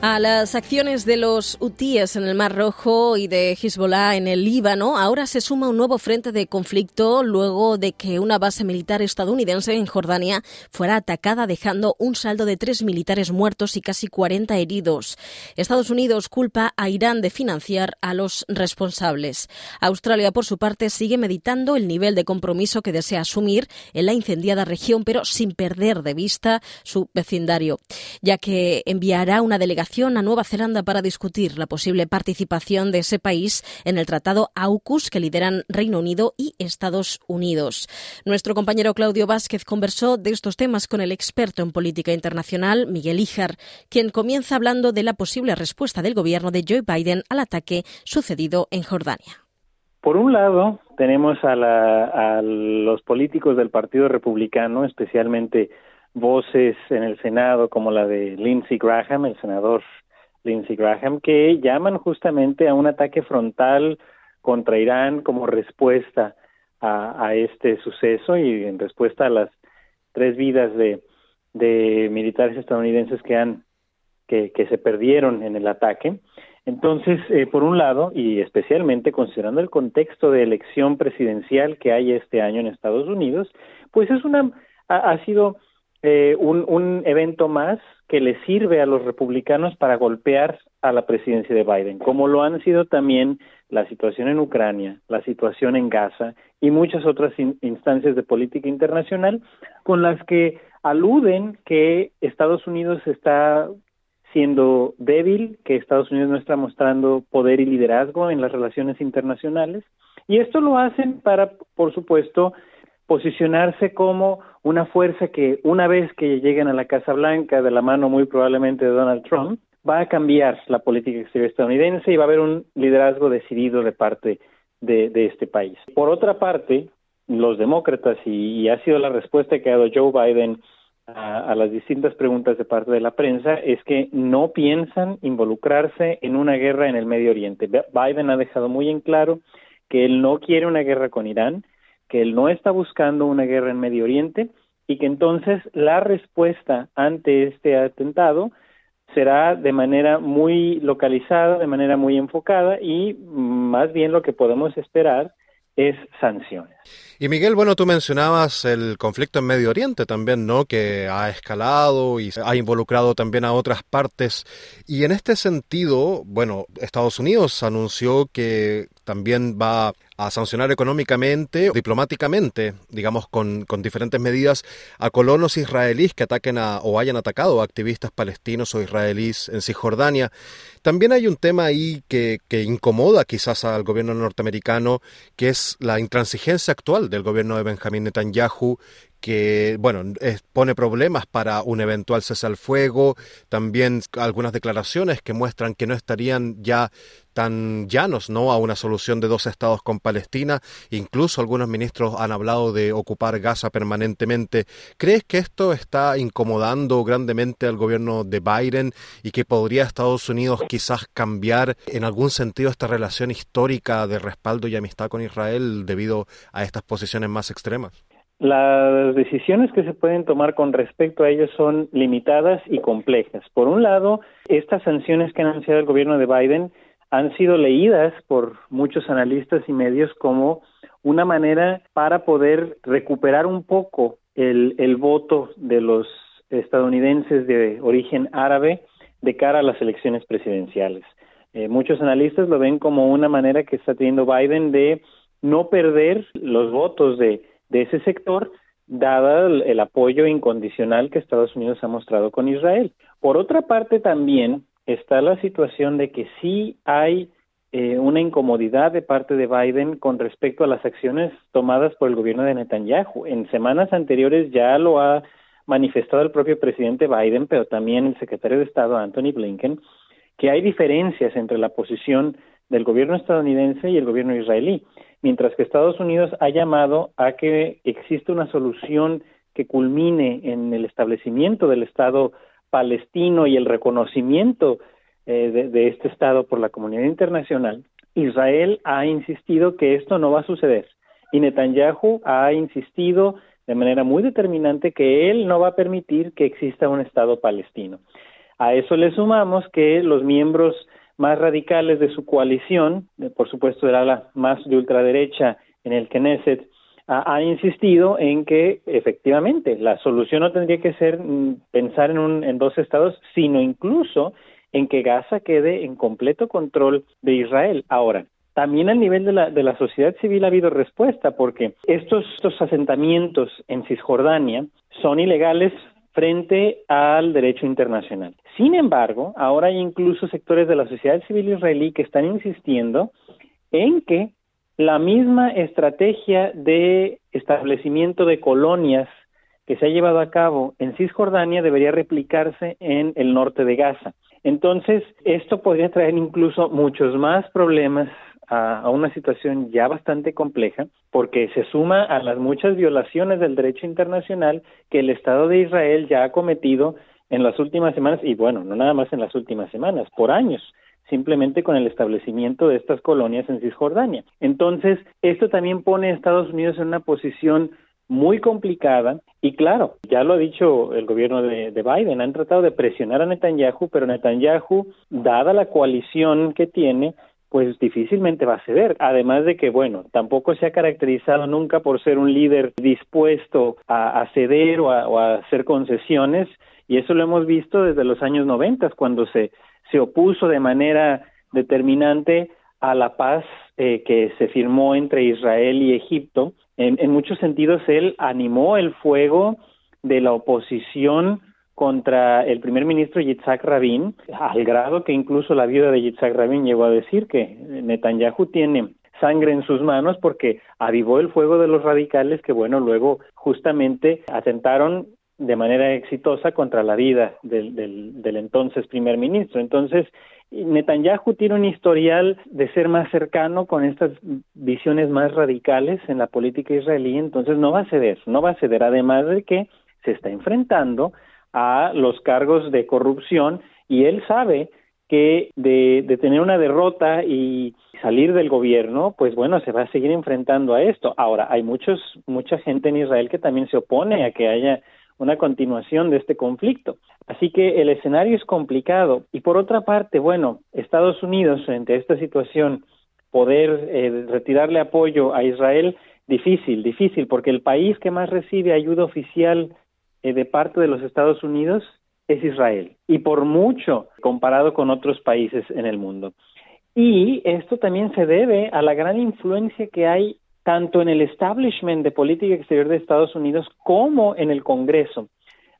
A las acciones de los hutíes en el Mar Rojo y de Hezbollah en el Líbano, ahora se suma un nuevo frente de conflicto luego de que una base militar estadounidense en Jordania fuera atacada, dejando un saldo de tres militares muertos y casi 40 heridos. Estados Unidos culpa a Irán de financiar a los responsables. Australia, por su parte, sigue meditando el nivel de compromiso que desea asumir en la incendiada región, pero sin perder de vista su vecindario, ya que enviará una delegación a Nueva Zelanda para discutir la posible participación de ese país en el Tratado AUKUS que lideran Reino Unido y Estados Unidos. Nuestro compañero Claudio Vázquez conversó de estos temas con el experto en política internacional, Miguel Ijar, quien comienza hablando de la posible respuesta del gobierno de Joe Biden al ataque sucedido en Jordania. Por un lado, tenemos a, a los políticos del Partido Republicano, especialmente voces en el Senado como la de Lindsey Graham, el senador Lindsey Graham, que llaman justamente a un ataque frontal contra Irán como respuesta a, este suceso y en respuesta a las tres vidas de, de militares estadounidenses que han que, se perdieron en el ataque. Entonces, eh, por un lado, y especialmente considerando el contexto de elección presidencial que hay este año en Estados Unidos, pues es una ha, ha sido eh, un, evento más que le sirve a los republicanos para golpear a la presidencia de Biden, como lo han sido también la situación en Ucrania, la situación en Gaza y muchas otras instancias de política internacional con las que aluden que Estados Unidos está siendo débil, que Estados Unidos no está mostrando poder y liderazgo en las relaciones internacionales. Y esto lo hacen para, por supuesto, posicionarse como una fuerza que una vez que lleguen a la Casa Blanca de la mano muy probablemente de Donald Trump, va a cambiar la política exterior estadounidense y va a haber un liderazgo decidido de parte de, este país. Por otra parte, los demócratas, y, ha sido la respuesta que ha dado Joe Biden a, las distintas preguntas de parte de la prensa, es que no piensan involucrarse en una guerra en el Medio Oriente. Biden ha dejado muy en claro que él no quiere una guerra con Irán, que él no está buscando una guerra en Medio Oriente y que entonces la respuesta ante este atentado será de manera muy localizada, de manera muy enfocada y más bien lo que podemos esperar es sanciones. Y Miguel, bueno, tú mencionabas el conflicto en Medio Oriente también, ¿no? Que ha escalado y ha involucrado también a otras partes. Y en este sentido, bueno, Estados Unidos anunció que también va a sancionar económicamente, diplomáticamente, digamos, con, con, diferentes medidas a colonos israelíes que ataquen a, o hayan atacado a activistas palestinos o israelíes en Cisjordania. También hay un tema ahí que, que incomoda quizás al gobierno norteamericano, que es la intransigencia actual del gobierno de Benjamín Netanyahu que, bueno, pone problemas para un eventual cese al fuego, también algunas declaraciones que muestran que no estarían ya tan llanos ¿no? a una solución de dos estados con Palestina. Incluso algunos ministros han hablado de ocupar Gaza permanentemente. ¿Crees que esto está incomodando grandemente al gobierno de Biden y que podría Estados Unidos quizás cambiar en algún sentido esta relación histórica de respaldo y amistad con Israel debido a estas posiciones más extremas? Las decisiones que se pueden tomar con respecto a ellos son limitadas y complejas. Por un lado, estas sanciones que ha anunciado el gobierno de Biden han sido leídas por muchos analistas y medios como una manera para poder recuperar un poco el, el voto de los estadounidenses de origen árabe de cara a las elecciones presidenciales. Eh, muchos analistas lo ven como una manera que está teniendo Biden de no perder los votos de de ese sector, dada el, apoyo incondicional que Estados Unidos ha mostrado con Israel. Por otra parte, también está la situación de que sí hay eh, una incomodidad de parte de Biden con respecto a las acciones tomadas por el gobierno de Netanyahu. En semanas anteriores ya lo ha manifestado el propio presidente Biden, pero también el secretario de Estado Anthony Blinken, que hay diferencias entre la posición del gobierno estadounidense y el gobierno israelí, mientras que Estados Unidos ha llamado a que exista una solución que culmine en el establecimiento del Estado palestino y el reconocimiento eh, de, este Estado por la comunidad internacional, Israel ha insistido que esto no va a suceder y Netanyahu ha insistido de manera muy determinante que él no va a permitir que exista un Estado palestino. A eso le sumamos que los miembros más radicales de su coalición, por supuesto del ala más de ultraderecha en el Knesset, ha, insistido en que efectivamente la solución no tendría que ser mm, pensar en, un, en dos estados, sino incluso en que Gaza quede en completo control de Israel. Ahora, también a nivel de la, de la sociedad civil ha habido respuesta porque estos asentamientos en Cisjordania son ilegales frente al derecho internacional. Sin embargo, ahora hay incluso sectores de la sociedad civil israelí que están insistiendo en que la misma estrategia de establecimiento de colonias que se ha llevado a cabo en Cisjordania debería replicarse en el norte de Gaza. Entonces, esto podría traer incluso muchos más problemas a, una situación ya bastante compleja porque se suma a las muchas violaciones del derecho internacional que el Estado de Israel ya ha cometido en las últimas semanas y bueno, no nada más en las últimas semanas, por años simplemente con el establecimiento de estas colonias en Cisjordania. Entonces, esto también pone a Estados Unidos en una posición muy complicada y claro, ya lo ha dicho el gobierno de, de, Biden, han tratado de presionar a Netanyahu, pero Netanyahu, dada la coalición que tiene, pues difícilmente va a ceder. Además de que, bueno, tampoco se ha caracterizado nunca por ser un líder dispuesto a, ceder o a, hacer concesiones, y eso lo hemos visto desde los años noventas, cuando se, se opuso de manera determinante a la paz eh, que se firmó entre Israel y Egipto. En, en muchos sentidos, él animó el fuego de la oposición contra el primer ministro Yitzhak Rabin, al grado que incluso la viuda de Yitzhak Rabin llegó a decir que Netanyahu tiene sangre en sus manos porque avivó el fuego de los radicales que, bueno, luego justamente atentaron de manera exitosa contra la vida del, del, entonces primer ministro. Entonces, Netanyahu tiene un historial de ser más cercano con estas visiones más radicales en la política israelí, entonces no va a ceder, no va a ceder, además de que se está enfrentando a los cargos de corrupción y él sabe que de, de, tener una derrota y salir del gobierno, pues bueno, se va a seguir enfrentando a esto. Ahora, hay muchos, mucha gente en Israel que también se opone a que haya una continuación de este conflicto. Así que el escenario es complicado. Y por otra parte, bueno, Estados Unidos, frente a esta situación, poder eh, retirarle apoyo a Israel, difícil, difícil, porque el país que más recibe ayuda oficial eh, de parte de los Estados Unidos es Israel y por mucho comparado con otros países en el mundo. Y esto también se debe a la gran influencia que hay tanto en el establishment de política exterior de Estados Unidos como en el Congreso.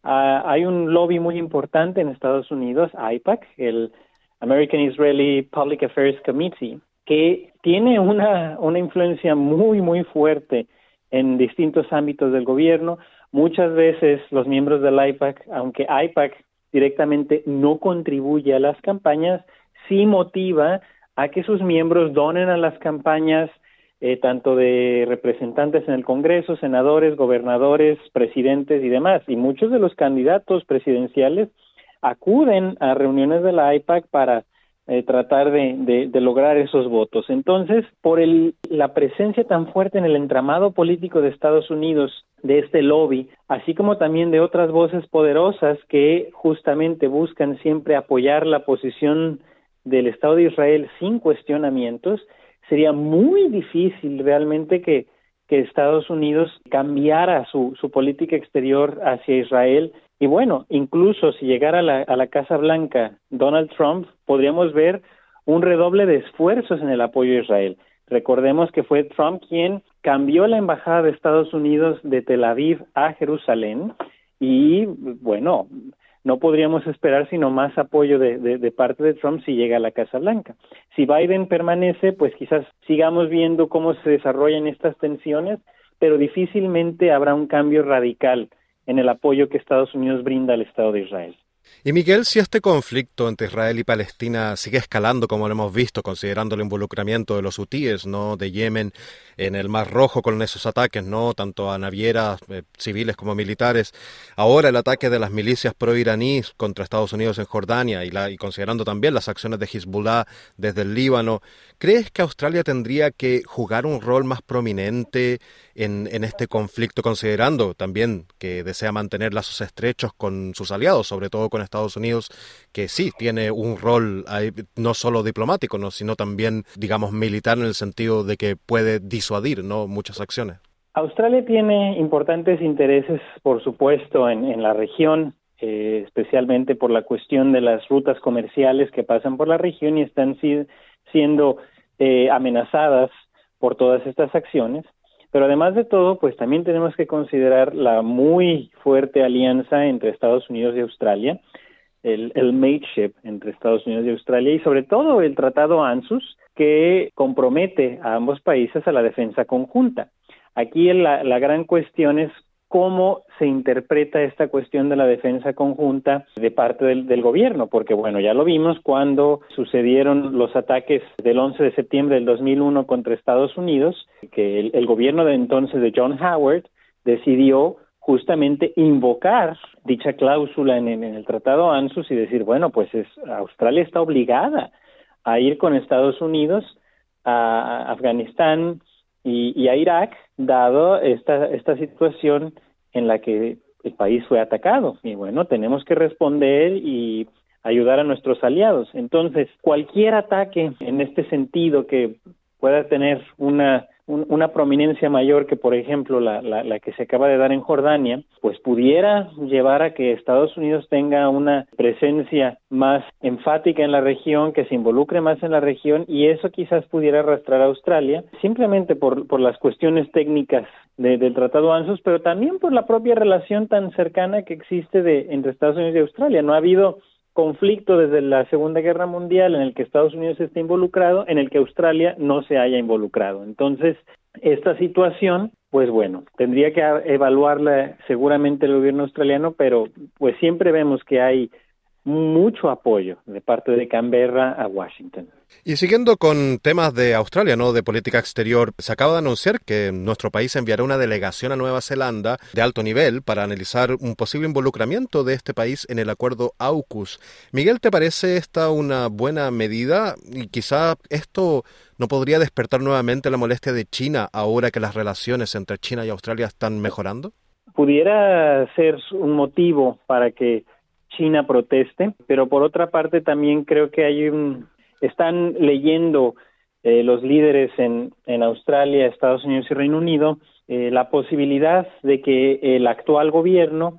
Uh, hay un lobby muy importante en Estados Unidos, AIPAC, el American Israeli Public Affairs Committee, que tiene una, una influencia muy, muy fuerte en distintos ámbitos del gobierno, Muchas veces los miembros del IPAC, aunque IPAC directamente no contribuye a las campañas, sí motiva a que sus miembros donen a las campañas eh, tanto de representantes en el Congreso, senadores, gobernadores, presidentes y demás. Y muchos de los candidatos presidenciales acuden a reuniones de la IPAC para eh, tratar de, de, lograr esos votos. Entonces, por el, la presencia tan fuerte en el entramado político de Estados Unidos de este lobby, así como también de otras voces poderosas que justamente buscan siempre apoyar la posición del Estado de Israel sin cuestionamientos, sería muy difícil realmente que, Estados Unidos cambiara su, su política exterior hacia Israel y bueno, incluso si llegara a la, a la Casa Blanca Donald Trump, podríamos ver un redoble de esfuerzos en el apoyo a Israel. Recordemos que fue Trump quien cambió la embajada de Estados Unidos de Tel Aviv a Jerusalén y bueno, no podríamos esperar sino más apoyo de, de, parte de Trump si llega a la Casa Blanca. Si Biden permanece, pues quizás sigamos viendo cómo se desarrollan estas tensiones, pero difícilmente habrá un cambio radical en el apoyo que Estados Unidos brinda al Estado de Israel. Y Miguel, si este conflicto entre Israel y Palestina sigue escalando, como lo hemos visto, considerando el involucramiento de los hutíes, ¿no? de Yemen en el Mar Rojo con esos ataques, no tanto a navieras eh, civiles como militares, ahora el ataque de las milicias pro-iraníes contra Estados Unidos en Jordania y, la, y considerando también las acciones de Hezbollah desde el Líbano, ¿crees que Australia tendría que jugar un rol más prominente en, en este conflicto, considerando también que desea mantener lazos estrechos con sus aliados, sobre todo con Estados Unidos, que sí tiene un rol no solo diplomático, ¿no? sino también, digamos, militar en el sentido de que puede disuadir ¿no? muchas acciones. Australia tiene importantes intereses, por supuesto, en, la región, eh, especialmente por la cuestión de las rutas comerciales que pasan por la región y están si, siendo eh, amenazadas por todas estas acciones. Pero además de todo, pues también tenemos que considerar la muy fuerte alianza entre Estados Unidos y Australia, el, mateship entre Estados Unidos y Australia y sobre todo el Tratado ANSUS que compromete a ambos países a la defensa conjunta. Aquí la gran cuestión es cómo se interpreta esta cuestión de la defensa conjunta de parte del, gobierno, porque bueno, ya lo vimos cuando sucedieron los ataques del 11 de septiembre del 2001 contra Estados Unidos, que el, el gobierno de entonces de John Howard decidió justamente invocar dicha cláusula en, en, el Tratado ANSUS y decir, bueno, pues es, Australia está obligada a ir con Estados Unidos a Afganistán y, y a Irak, dado esta, esta situación en la que el país fue atacado. Y bueno, tenemos que responder y ayudar a nuestros aliados. Entonces, cualquier ataque en este sentido que pueda tener una una prominencia mayor que, por ejemplo, la, la, la, que se acaba de dar en Jordania, pues pudiera llevar a que Estados Unidos tenga una presencia más enfática en la región, que se involucre más en la región y eso quizás pudiera arrastrar a Australia, simplemente por, por las cuestiones técnicas de, del Tratado ANSUS, pero también por la propia relación tan cercana que existe de, entre Estados Unidos y Australia. No ha habido conflicto desde la Segunda Guerra Mundial en el que Estados Unidos está involucrado, en el que Australia no se haya involucrado. Entonces, esta situación, pues bueno, tendría que evaluarla seguramente el gobierno australiano, pero pues siempre vemos que hay mucho apoyo de parte de Canberra a Washington. Y siguiendo con temas de Australia, ¿no? De política exterior, se acaba de anunciar que nuestro país enviará una delegación a Nueva Zelanda de alto nivel para analizar un posible involucramiento de este país en el acuerdo AUKUS. Miguel, ¿te parece esta una buena medida? Y quizá esto no podría despertar nuevamente la molestia de China ahora que las relaciones entre China y Australia están mejorando? Pudiera ser un motivo para que China proteste, pero por otra parte también creo que hay un están leyendo eh, los líderes en, en Australia, Estados Unidos y Reino Unido eh, la posibilidad de que el actual gobierno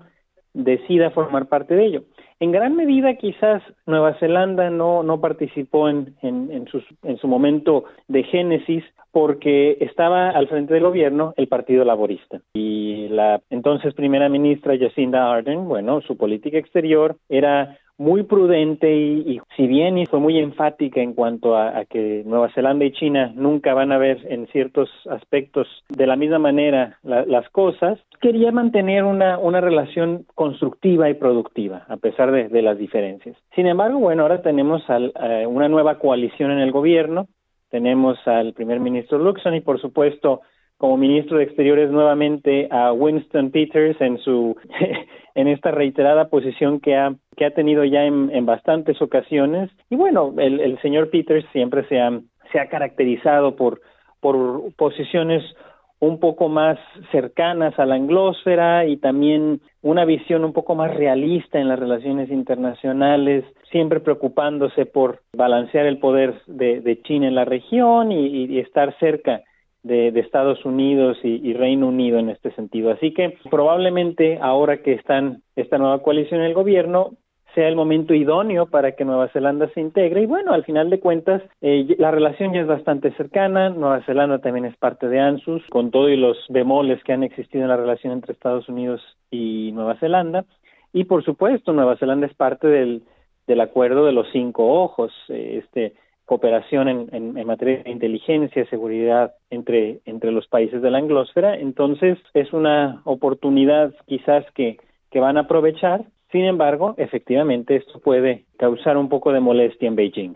decida formar parte de ello. En gran medida, quizás Nueva Zelanda no, no participó en, en, en, sus, en su momento de génesis porque estaba al frente del gobierno el Partido Laborista. Y la entonces primera ministra Jacinda Ardern, bueno, su política exterior era muy prudente y, y, si bien fue muy enfática en cuanto a, que Nueva Zelanda y China nunca van a ver en ciertos aspectos de la misma manera la, las cosas, quería mantener una, una relación constructiva y productiva a pesar de, de las diferencias. Sin embargo, bueno, ahora tenemos al, uh, una nueva coalición en el gobierno, tenemos al primer ministro Luxon y por supuesto como ministro de Exteriores nuevamente a Winston Peters en su en esta reiterada posición que ha que ha tenido ya en, en bastantes ocasiones. Y bueno el, el señor Peters siempre se ha se ha caracterizado por por posiciones un poco más cercanas a la anglósfera y también una visión un poco más realista en las relaciones internacionales, siempre preocupándose por balancear el poder de, China en la región y estar cerca de, Estados Unidos y, Reino Unido en este sentido. Así que probablemente ahora que están esta nueva coalición en el gobierno sea el momento idóneo para que Nueva Zelanda se integre. Y bueno, al final de cuentas eh, la relación ya es bastante cercana, Nueva Zelanda también es parte de ANSUS, con todo y los bemoles que han existido en la relación entre Estados Unidos y Nueva Zelanda. Y por supuesto Nueva Zelanda es parte del, del acuerdo de los cinco ojos, eh, este cooperación en, en, materia de inteligencia y seguridad entre, entre los países de la anglósfera. Entonces, es una oportunidad quizás que, que van a aprovechar Sin embargo, efectivamente, esto puede causar un poco de molestia en Beijing.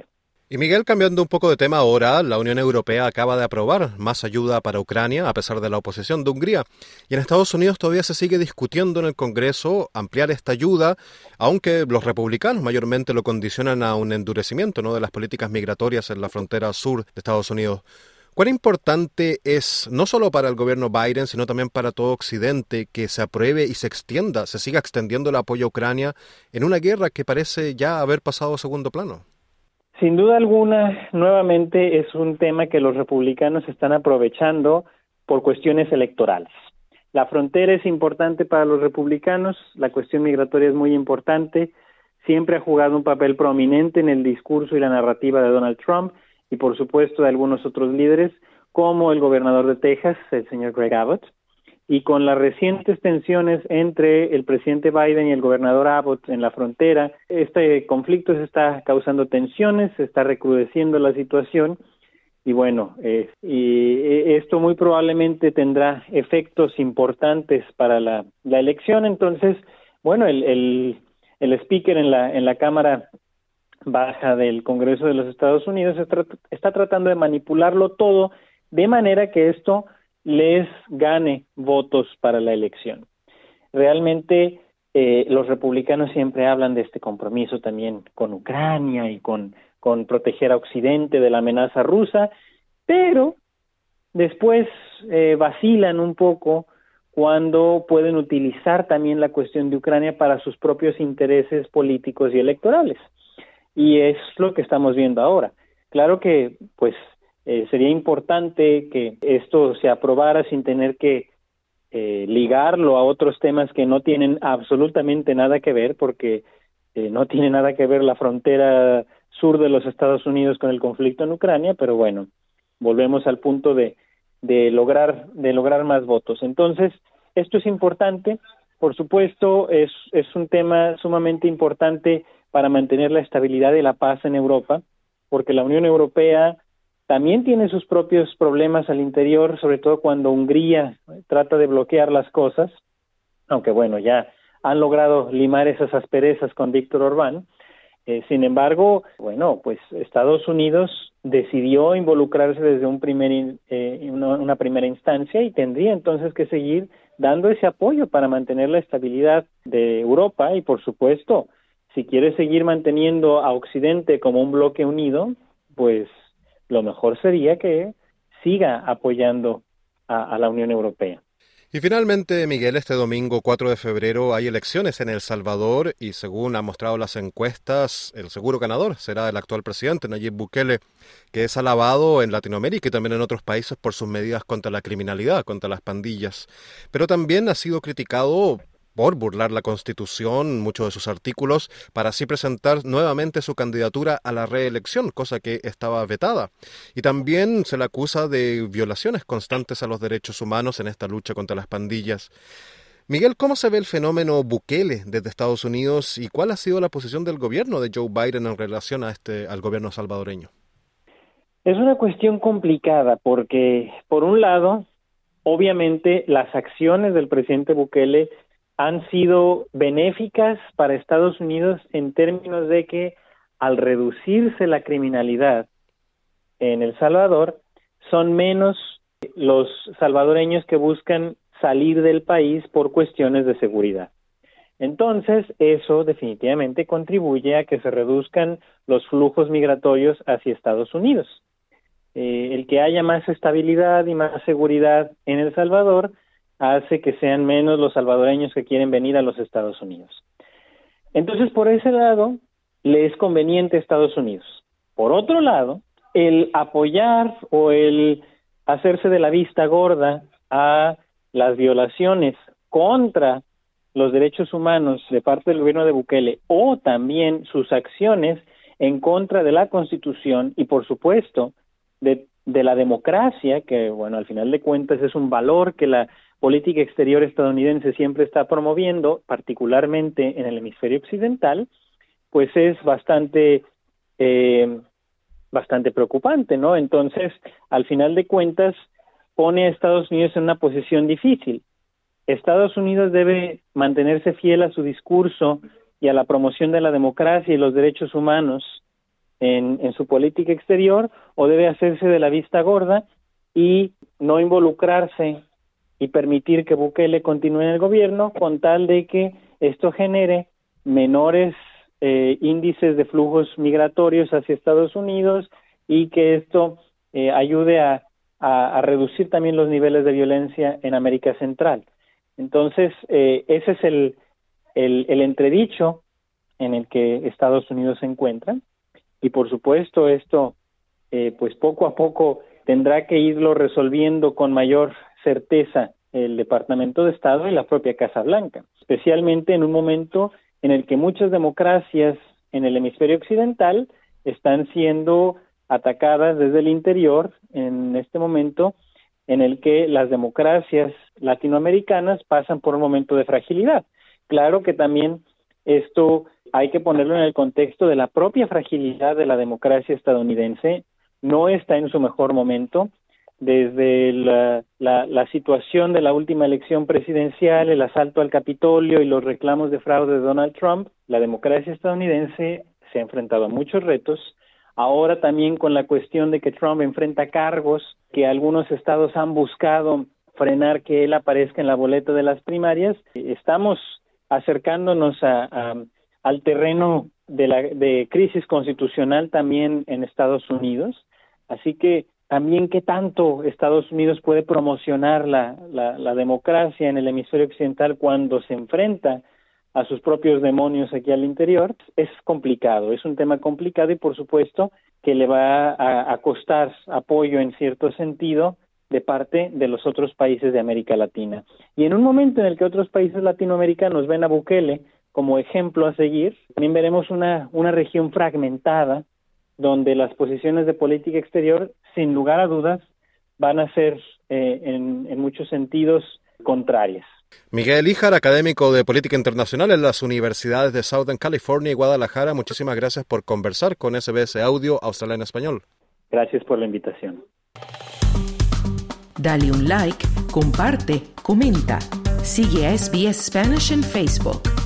Y Miguel, cambiando un poco de tema ahora, la Unión Europea acaba de aprobar más ayuda para Ucrania a pesar de la oposición de Hungría. Y en Estados Unidos todavía se sigue discutiendo en el Congreso ampliar esta ayuda, aunque los republicanos mayormente lo condicionan a un endurecimiento ¿no? de las políticas migratorias en la frontera sur de Estados Unidos. ¿Cuán importante es, no solo para el gobierno Biden, sino también para todo Occidente, que se apruebe y se extienda, se siga extendiendo el apoyo a Ucrania en una guerra que parece ya haber pasado a segundo plano? Sin duda alguna, nuevamente es un tema que los republicanos están aprovechando por cuestiones electorales. La frontera es importante para los republicanos, la cuestión migratoria es muy importante, siempre ha jugado un papel prominente en el discurso y la narrativa de Donald Trump y por supuesto de algunos otros líderes, como el gobernador de Texas, el señor Greg Abbott, y con las recientes tensiones entre el presidente Biden y el gobernador Abbott en la frontera, este conflicto se está causando tensiones, se está recrudeciendo la situación y bueno, eh, y eh, esto muy probablemente tendrá efectos importantes para la, la elección. Entonces, bueno, el, el, el speaker en la, en la Cámara baja del Congreso de los Estados Unidos está, tratando de manipularlo todo de manera que esto les gane votos para la elección. Realmente eh, los republicanos siempre hablan de este compromiso también con Ucrania y con, con proteger a Occidente de la amenaza rusa, pero después eh, vacilan un poco cuando pueden utilizar también la cuestión de Ucrania para sus propios intereses políticos y electorales y es lo que estamos viendo ahora. Claro que, pues, eh, sería importante que esto se aprobara sin tener que eh, ligarlo a otros temas que no tienen absolutamente nada que ver, porque eh, no tiene nada que ver la frontera sur de los Estados Unidos con el conflicto en Ucrania, pero bueno, volvemos al punto de, de lograr de lograr más votos. Entonces, esto es importante, por supuesto, es, es un tema sumamente importante para mantener la estabilidad y la paz en Europa, porque la Unión Europea también tiene sus propios problemas al interior, sobre todo cuando Hungría trata de bloquear las cosas, aunque bueno, ya han logrado limar esas asperezas con Víctor Orbán. Eh, sin embargo, bueno, pues Estados Unidos decidió involucrarse desde un primer, eh, una primera instancia y tendría entonces que seguir dando ese apoyo para mantener la estabilidad de Europa y, por supuesto, si quiere seguir manteniendo a Occidente como un bloque unido, pues lo mejor sería que siga apoyando a, la Unión Europea. Y finalmente, Miguel, este domingo 4 de febrero hay elecciones en El Salvador y según han mostrado las encuestas, el seguro ganador será el actual presidente Nayib Bukele, que es alabado en Latinoamérica y también en otros países por sus medidas contra la criminalidad, contra las pandillas. Pero también ha sido criticado por burlar la Constitución, muchos de sus artículos, para así presentar nuevamente su candidatura a la reelección, cosa que estaba vetada. Y también se le acusa de violaciones constantes a los derechos humanos en esta lucha contra las pandillas. Miguel, ¿cómo se ve el fenómeno Bukele desde Estados Unidos y cuál ha sido la posición del gobierno de Joe Biden en relación a este al gobierno salvadoreño? Es una cuestión complicada porque por un lado, obviamente las acciones del presidente Bukele han sido benéficas para Estados Unidos en términos de que al reducirse la criminalidad en El Salvador, son menos los salvadoreños que buscan salir del país por cuestiones de seguridad. Entonces, eso definitivamente contribuye a que se reduzcan los flujos migratorios hacia Estados Unidos. Eh, el que haya más estabilidad y más seguridad en El Salvador hace que sean menos los salvadoreños que quieren venir a los Estados Unidos. Entonces, por ese lado, le es conveniente a Estados Unidos. Por otro lado, el apoyar o el hacerse de la vista gorda a las violaciones contra los derechos humanos de parte del gobierno de Bukele o también sus acciones en contra de la Constitución y, por supuesto, de, de la democracia, que, bueno, al final de cuentas es un valor que la política exterior estadounidense siempre está promoviendo, particularmente en el hemisferio occidental, pues es bastante eh, bastante preocupante, ¿no? Entonces, al final de cuentas, pone a Estados Unidos en una posición difícil. Estados Unidos debe mantenerse fiel a su discurso y a la promoción de la democracia y los derechos humanos en, en su política exterior o debe hacerse de la vista gorda y no involucrarse y permitir que Bukele continúe en el gobierno con tal de que esto genere menores eh, índices de flujos migratorios hacia Estados Unidos y que esto eh, ayude a, reducir también los niveles de violencia en América Central. Entonces, eh, ese es el, el, el entredicho en el que Estados Unidos se encuentra y por supuesto esto pues poco a poco tendrá que irlo resolviendo con mayor certeza el Departamento de Estado y la propia Casa Blanca, especialmente en un momento en el que muchas democracias en el hemisferio occidental están siendo atacadas desde el interior en este momento en el que las democracias latinoamericanas pasan por un momento de fragilidad. Claro que también esto hay que ponerlo en el contexto de la propia fragilidad de la democracia estadounidense no está en su mejor momento. Desde la, situación de la última elección presidencial, el asalto al Capitolio y los reclamos de fraude de Donald Trump, la democracia estadounidense se ha enfrentado a muchos retos. Ahora también con la cuestión de que Trump enfrenta cargos que algunos estados han buscado frenar que él aparezca en la boleta de las primarias, estamos acercándonos a, al terreno de, la, de crisis constitucional también en Estados Unidos Así que también qué tanto Estados Unidos puede promocionar la, la, democracia en el hemisferio occidental cuando se enfrenta a sus propios demonios aquí al interior, es complicado, es un tema complicado y por supuesto que le va a, costar apoyo en cierto sentido de parte de los otros países de América Latina. Y en un momento en el que otros países latinoamericanos ven a Bukele como ejemplo a seguir, también veremos una región fragmentada donde las posiciones de política exterior, sin lugar a dudas, van a ser eh, en, en, muchos sentidos contrarias. Miguel Ijar, académico de política internacional en las universidades de Southern California y Guadalajara, muchísimas gracias por conversar con SBS Audio Australia en Español. Gracias por la invitación. Dale un like, comparte, comenta. Sigue a SBS Spanish en Facebook.